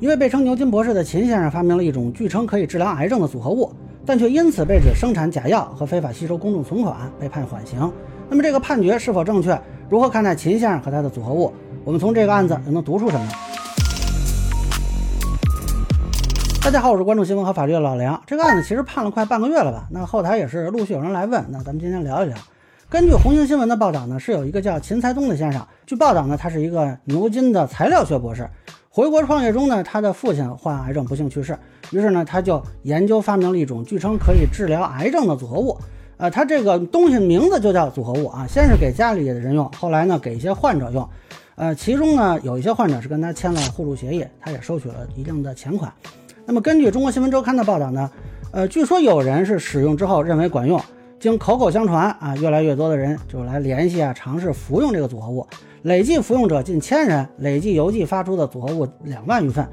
一位被称牛津博士的秦先生发明了一种据称可以治疗癌症的组合物，但却因此被指生产假药和非法吸收公众存款，被判缓刑。那么这个判决是否正确？如何看待秦先生和他的组合物？我们从这个案子又能读出什么？大家好，我是关注新闻和法律的老梁。这个案子其实判了快半个月了吧？那后台也是陆续有人来问，那咱们今天聊一聊。根据红星新闻的报道呢，是有一个叫秦才东的先生，据报道呢，他是一个牛津的材料学博士。回国创业中呢，他的父亲患癌症不幸去世，于是呢，他就研究发明了一种据称可以治疗癌症的组合物。呃，他这个东西名字就叫组合物啊。先是给家里的人用，后来呢给一些患者用。呃，其中呢有一些患者是跟他签了互助协议，他也收取了一定的钱款。那么根据中国新闻周刊的报道呢，呃，据说有人是使用之后认为管用，经口口相传啊，越来越多的人就来联系啊，尝试服用这个组合物。累计服用者近千人，累计邮寄发出的组合物两万余份，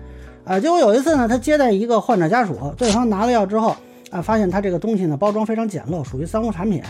啊，结果有一次呢，他接待一个患者家属，对方拿了药之后，啊，发现他这个东西呢包装非常简陋，属于三无产品，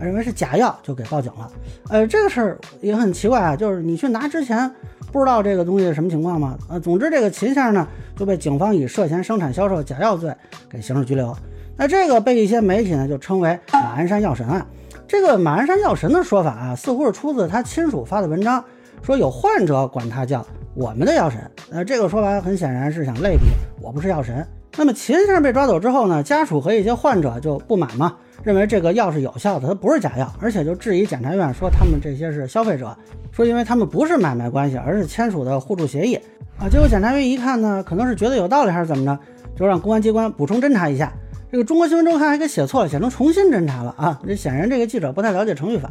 认为是假药，就给报警了。呃，这个事儿也很奇怪啊，就是你去拿之前不知道这个东西是什么情况吗？呃，总之这个秦先生呢就被警方以涉嫌生产销售假药罪给刑事拘留。那这个被一些媒体呢就称为马鞍山药神案。这个马鞍山药神的说法啊，似乎是出自他亲属发的文章，说有患者管他叫我们的药神。呃，这个说法很显然是想类比我不是药神。那么秦先生被抓走之后呢，家属和一些患者就不满嘛，认为这个药是有效的，它不是假药，而且就质疑检察院说他们这些是消费者，说因为他们不是买卖关系，而是签署的互助协议啊。结果检察院一看呢，可能是觉得有道理还是怎么着，就让公安机关补充侦查一下。这个中国新闻周刊还给写错了，写成重新侦查了啊！这显然这个记者不太了解程序法。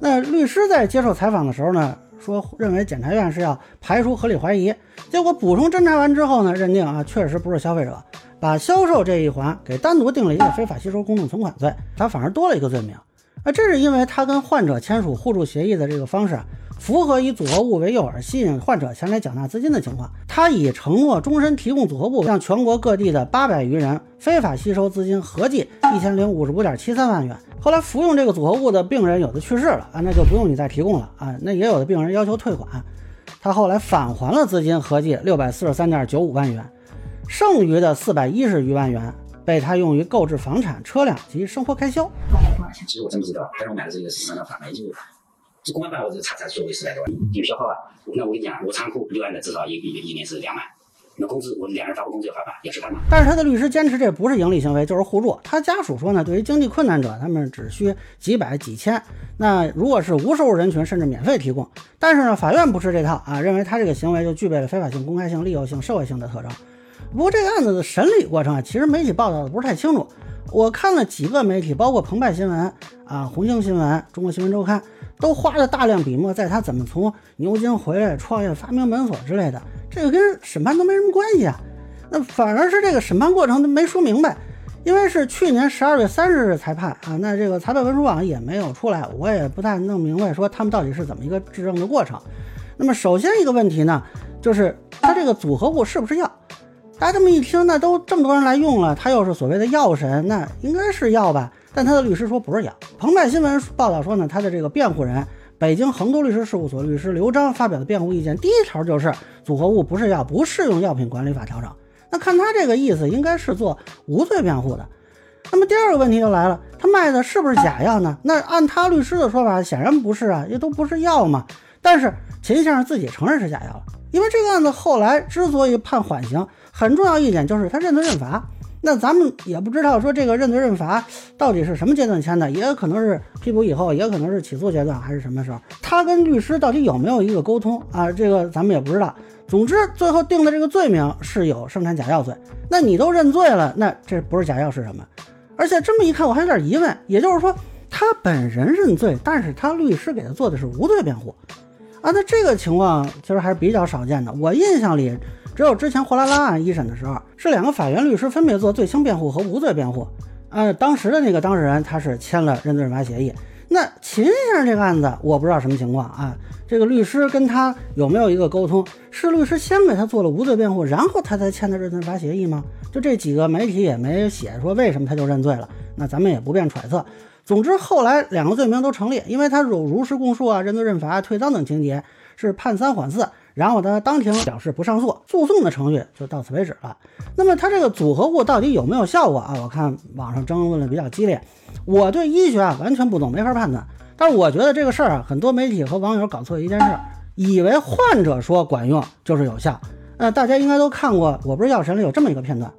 那律师在接受采访的时候呢，说认为检察院是要排除合理怀疑，结果补充侦查完之后呢，认定啊确实不是消费者，把销售这一环给单独定了一个非法吸收公众存款罪，他反而多了一个罪名。啊，这是因为他跟患者签署互助协议的这个方式。符合以组合物为诱饵吸引患者前来缴纳资金的情况，他以承诺终身提供组合物向全国各地的八百余人非法吸收资金，合计一千零五十五点七三万元。后来服用这个组合物的病人有的去世了啊，那就不用你再提供了啊。那也有的病人要求退款，他后来返还了资金，合计六百四十三点九五万元，剩余的四百一十余万元被他用于购置房产、车辆及生活开销。其实我真不知道，但是我买的这个是什么贩卖就。公安办我这查才收回十来多万，有消耗啊！那我跟你讲，我仓库六万的至少一一一年是两万，那工资我们两人发工资要发吧，也是发嘛。但是他的律师坚持这不是盈利行为，就是互助。他家属说呢，对于经济困难者，他们只需几百几千。那如果是无收入人群，甚至免费提供。但是呢，法院不吃这套啊，认为他这个行为就具备了非法性、公开性、利诱性、社会性的特征。不过这个案子的审理过程啊，其实媒体报道的不是太清楚。我看了几个媒体，包括澎湃新闻啊、红星新闻、中国新闻周刊。都花了大量笔墨在他怎么从牛津回来创业、发明门锁之类的，这个跟审判都没什么关系啊。那反而是这个审判过程都没说明白，因为是去年十二月三十日裁判啊，那这个裁判文书网也没有出来，我也不太弄明白说他们到底是怎么一个质证的过程。那么首先一个问题呢，就是它这个组合物是不是药？大家这么一听，那都这么多人来用了，他又是所谓的药神，那应该是药吧？但他的律师说不是药。澎湃新闻报道说呢，他的这个辩护人，北京恒都律师事务所律师刘章发表的辩护意见，第一条就是组合物不是药，不适用药品管理法调整。那看他这个意思，应该是做无罪辩护的。那么第二个问题就来了，他卖的是不是假药呢？那按他律师的说法，显然不是啊，也都不是药嘛。但是秦先生自己承认是假药了，因为这个案子后来之所以判缓刑，很重要一点就是他认罪认罚。那咱们也不知道说这个认罪认罚到底是什么阶段签的，也可能是批捕以后，也可能是起诉阶段，还是什么时候？他跟律师到底有没有一个沟通啊？这个咱们也不知道。总之，最后定的这个罪名是有生产假药罪。那你都认罪了，那这不是假药是什么？而且这么一看，我还有点疑问。也就是说，他本人认罪，但是他律师给他做的是无罪辩护啊？那这个情况其实还是比较少见的。我印象里。只有之前货拉拉案一审的时候，是两个法院律师分别做罪轻辩护和无罪辩护。呃，当时的那个当事人他是签了认罪认罚协议。那秦先生这个案子，我不知道什么情况啊。这个律师跟他有没有一个沟通？是律师先给他做了无罪辩护，然后他才签的认罪认罚协议吗？就这几个媒体也没写说为什么他就认罪了。那咱们也不便揣测。总之后来两个罪名都成立，因为他有如实供述啊、认罪认罚、退赃等情节，是判三缓四。然后他当庭表示不上诉，诉讼的程序就到此为止了。那么他这个组合物到底有没有效果啊？我看网上争论的比较激烈，我对医学啊完全不懂，没法判断。但是我觉得这个事儿啊，很多媒体和网友搞错一件事，以为患者说管用就是有效。那大家应该都看过，我不是药神里有这么一个片段，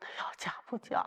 那要假不假？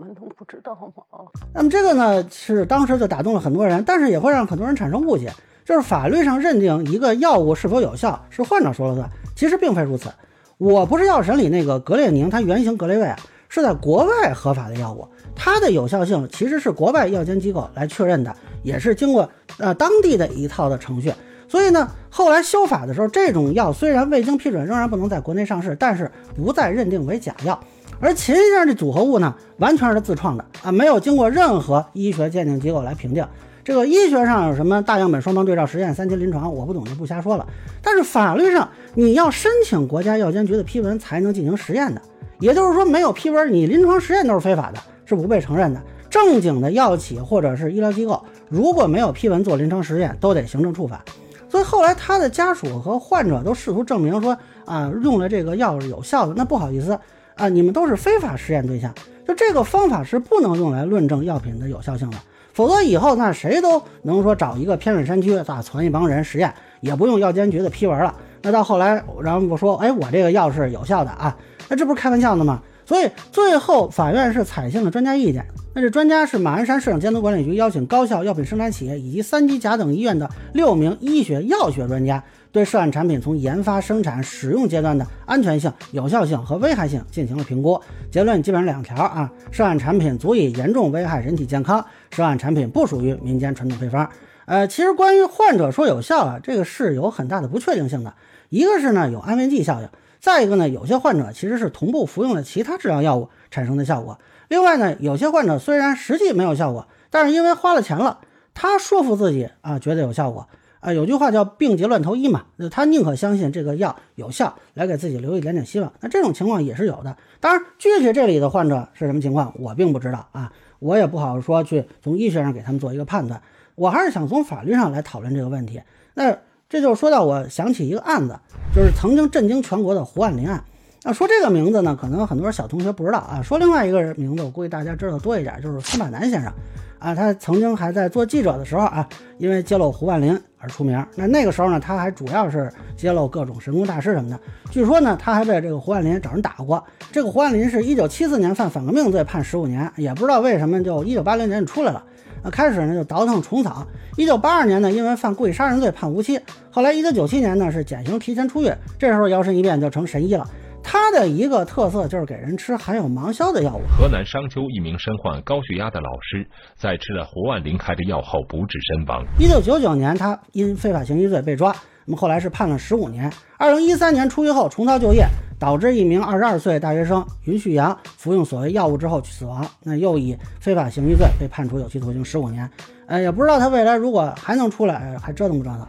我们都不知道吗？那么这个呢，是当时就打动了很多人，但是也会让很多人产生误解，就是法律上认定一个药物是否有效是患者说了算，其实并非如此。我不是药神里那个格列宁，它原型格列卫啊，是在国外合法的药物，它的有效性其实是国外药监机构来确认的，也是经过呃当地的一套的程序。所以呢，后来修法的时候，这种药虽然未经批准，仍然不能在国内上市，但是不再认定为假药。而秦先生这组合物呢，完全是自创的啊，没有经过任何医学鉴定机构来评定。这个医学上有什么大样本双盲对照实验、三期临床，我不懂就不瞎说了。但是法律上，你要申请国家药监局的批文才能进行实验的，也就是说，没有批文，你临床实验都是非法的，是不被承认的。正经的药企或者是医疗机构，如果没有批文做临床实验，都得行政处罚。所以后来他的家属和患者都试图证明说啊，用了这个药是有效的，那不好意思。啊，你们都是非法实验对象，就这个方法是不能用来论证药品的有效性的，否则以后那谁都能说找一个偏远山区咋，攒一帮人实验，也不用药监局的批文了。那到后来，然后我说，哎，我这个药是有效的啊，那这不是开玩笑的吗？所以最后法院是采信了专家意见，那这专家是马鞍山市场监督管理局邀请高校药品生产企业以及三级甲等医院的六名医学药学专家。对涉案产品从研发、生产、使用阶段的安全性、有效性和危害性进行了评估，结论基本上两条啊：涉案产品足以严重危害人体健康，涉案产品不属于民间传统配方。呃，其实关于患者说有效啊，这个是有很大的不确定性的。一个是呢有安慰剂效应，再一个呢有些患者其实是同步服用了其他治疗药物产生的效果。另外呢，有些患者虽然实际没有效果，但是因为花了钱了，他说服自己啊觉得有效果。啊，有句话叫“病急乱投医”嘛，他宁可相信这个药有效，来给自己留一点点希望。那这种情况也是有的。当然，具体这里的患者是什么情况，我并不知道啊，我也不好说去从医学上给他们做一个判断。我还是想从法律上来讨论这个问题。那这就说到我想起一个案子，就是曾经震惊全国的胡万林案。那说这个名字呢，可能很多小同学不知道啊。说另外一个人名字，我估计大家知道多一点，就是司马南先生。啊，他曾经还在做记者的时候啊，因为揭露胡万林而出名。那那个时候呢，他还主要是揭露各种神功大师什么的。据说呢，他还被这个胡万林找人打过。这个胡万林是一九七四年犯反革命罪判十五年，也不知道为什么就一九八零年就出来了。那开始呢就倒腾虫草。一九八二年呢，因为犯故意杀人罪判无期。后来一九九七年呢是减刑提前出狱，这时候摇身一变就成神医了。他的一个特色就是给人吃含有芒硝的药物。河南商丘一名身患高血压的老师，在吃了胡万林开的药后不治身亡。一九九九年，他因非法行医罪被抓，那么后来是判了十五年。二零一三年出狱后重操旧业，导致一名二十二岁大学生云旭阳服用所谓药物之后死亡，那又以非法行医罪被判处有期徒刑十五年。呃，也不知道他未来如果还能出来，还折腾不折腾？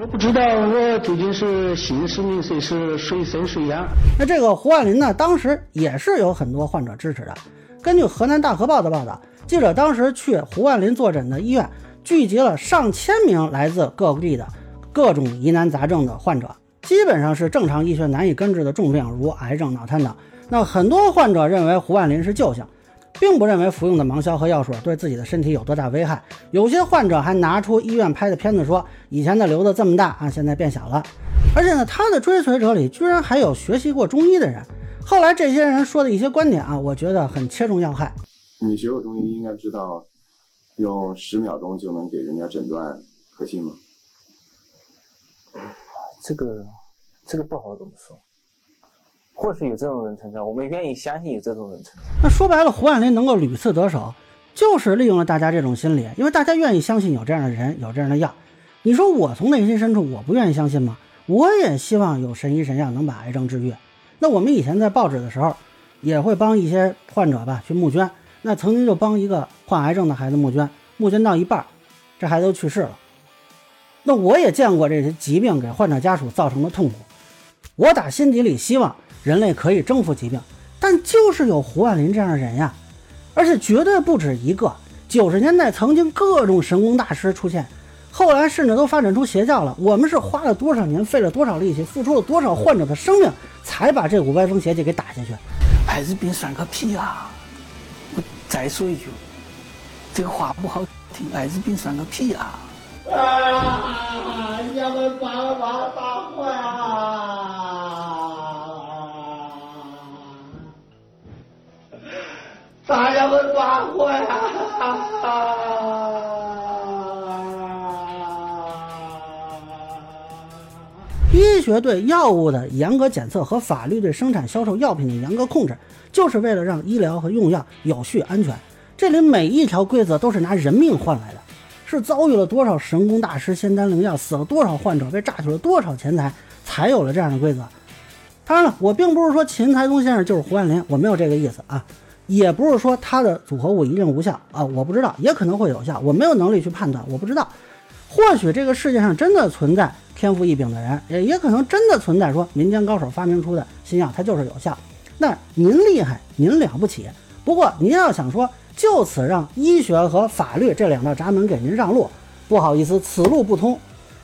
我不知道我究竟是姓氏名谁是谁生谁养。那这个胡万林呢，当时也是有很多患者支持的。根据河南大河报的报道，记者当时去胡万林坐诊的医院，聚集了上千名来自各地的各种疑难杂症的患者，基本上是正常医学难以根治的重病，如癌症、脑瘫等。那很多患者认为胡万林是救星。并不认为服用的芒硝和药水对自己的身体有多大危害。有些患者还拿出医院拍的片子说，以前的瘤子这么大啊，现在变小了。而且呢，他的追随者里居然还有学习过中医的人。后来这些人说的一些观点啊，我觉得很切中要害。你学过中医，应该知道用十秒钟就能给人家诊断，可信吗？这个，这个不好怎么说。或许有这种人存在，我们愿意相信有这种人存在。那说白了，胡万林能够屡次得手，就是利用了大家这种心理，因为大家愿意相信有这样的人，有这样的药。你说我从内心深处我不愿意相信吗？我也希望有神医神药能把癌症治愈。那我们以前在报纸的时候，也会帮一些患者吧去募捐。那曾经就帮一个患癌症的孩子募捐，募捐到一半，这孩子就去世了。那我也见过这些疾病给患者家属造成的痛苦，我打心底里希望。人类可以征服疾病，但就是有胡万林这样的人呀，而且绝对不止一个。九十年代曾经各种神功大师出现，后来甚至都发展出邪教了。我们是花了多少年，费了多少力气，付出了多少患者的生命，才把这股歪风邪气给打下去。艾滋病算个屁啊！我再说一句，这个话不好听，艾滋病算个屁啊！啊！你们把我打坏啊！把他们打坏医学对药物的严格检测和法律对生产销售药品的严格控制，就是为了让医疗和用药有序安全。这里每一条规则都是拿人命换来的，是遭遇了多少神功大师仙丹灵药，死了多少患者，被榨取了多少钱财，才有了这样的规则。当然了，我并不是说秦台东先生就是胡万林，我没有这个意思啊，也不是说他的组合物一定无效啊，我不知道，也可能会有效，我没有能力去判断，我不知道。或许这个世界上真的存在天赋异禀的人，也也可能真的存在说民间高手发明出的新药，它就是有效。那您厉害，您了不起。不过您要想说就此让医学和法律这两道闸门给您让路，不好意思，此路不通。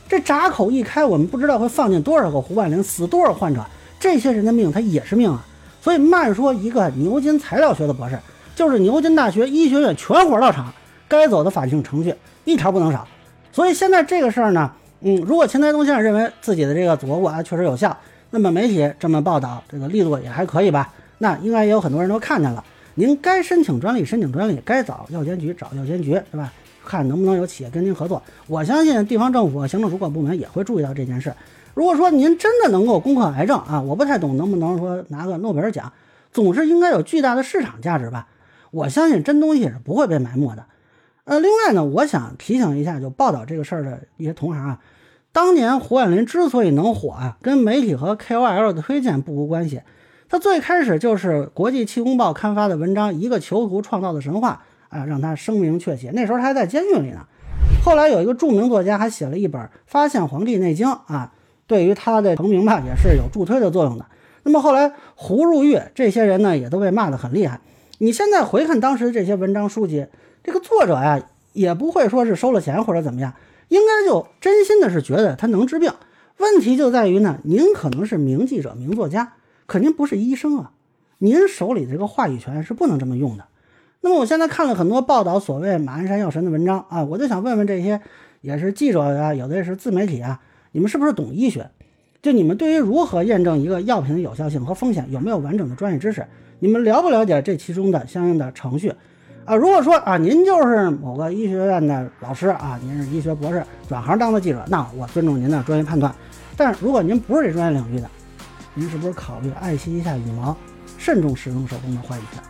这闸口一开，我们不知道会放进多少个胡万林，死多少患者。这些人的命，他也是命啊。所以慢说一个牛津材料学的博士，就是牛津大学医学院全伙到场，该走的法定程序一条不能少。所以现在这个事儿呢，嗯，如果秦台东先生认为自己的这个组合物啊确实有效，那么媒体这么报道，这个力度也还可以吧？那应该也有很多人都看见了。您该申请专利申请专利，该找药监局找药监局，是吧？看能不能有企业跟您合作。我相信地方政府、行政主管部门也会注意到这件事。如果说您真的能够攻克癌症啊，我不太懂能不能说拿个诺贝尔奖，总是应该有巨大的市场价值吧？我相信真东西是不会被埋没的。呃，另外呢，我想提醒一下，就报道这个事儿的一些同行啊，当年胡万林之所以能火啊，跟媒体和 KOL 的推荐不无关系。他最开始就是国际气功报刊发的文章《一个囚徒创造的神话》啊，让他声名鹊起。那时候他还在监狱里呢。后来有一个著名作家还写了一本《发现黄帝内经》啊，对于他的成名吧也是有助推的作用的。那么后来胡入狱这些人呢，也都被骂得很厉害。你现在回看当时这些文章书籍，这个作者呀，也不会说是收了钱或者怎么样，应该就真心的是觉得他能治病。问题就在于呢，您可能是名记者、名作家。肯定不是医生啊，您手里这个话语权是不能这么用的。那么我现在看了很多报道所谓马鞍山药神的文章啊，我就想问问这些也是记者啊，有的也是自媒体啊，你们是不是懂医学？就你们对于如何验证一个药品的有效性和风险，有没有完整的专业知识？你们了不了解这其中的相应的程序啊？如果说啊，您就是某个医学院的老师啊，您是医学博士，转行当的记者，那我尊重您的专业判断。但是如果您不是这专业领域的，您是不是考虑爱惜一下羽毛，慎重使用手中的话语权？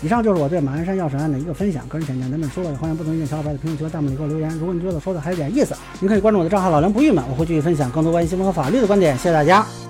以上就是我对马鞍山药审案的一个分享，个人浅见咱们说了，也欢迎不同意见小伙伴在评论区和弹幕里给我留言。如果你觉得说的还有点意思，您可以关注我的账号老梁不郁闷，我会继续分享更多关于新闻和法律的观点。谢谢大家。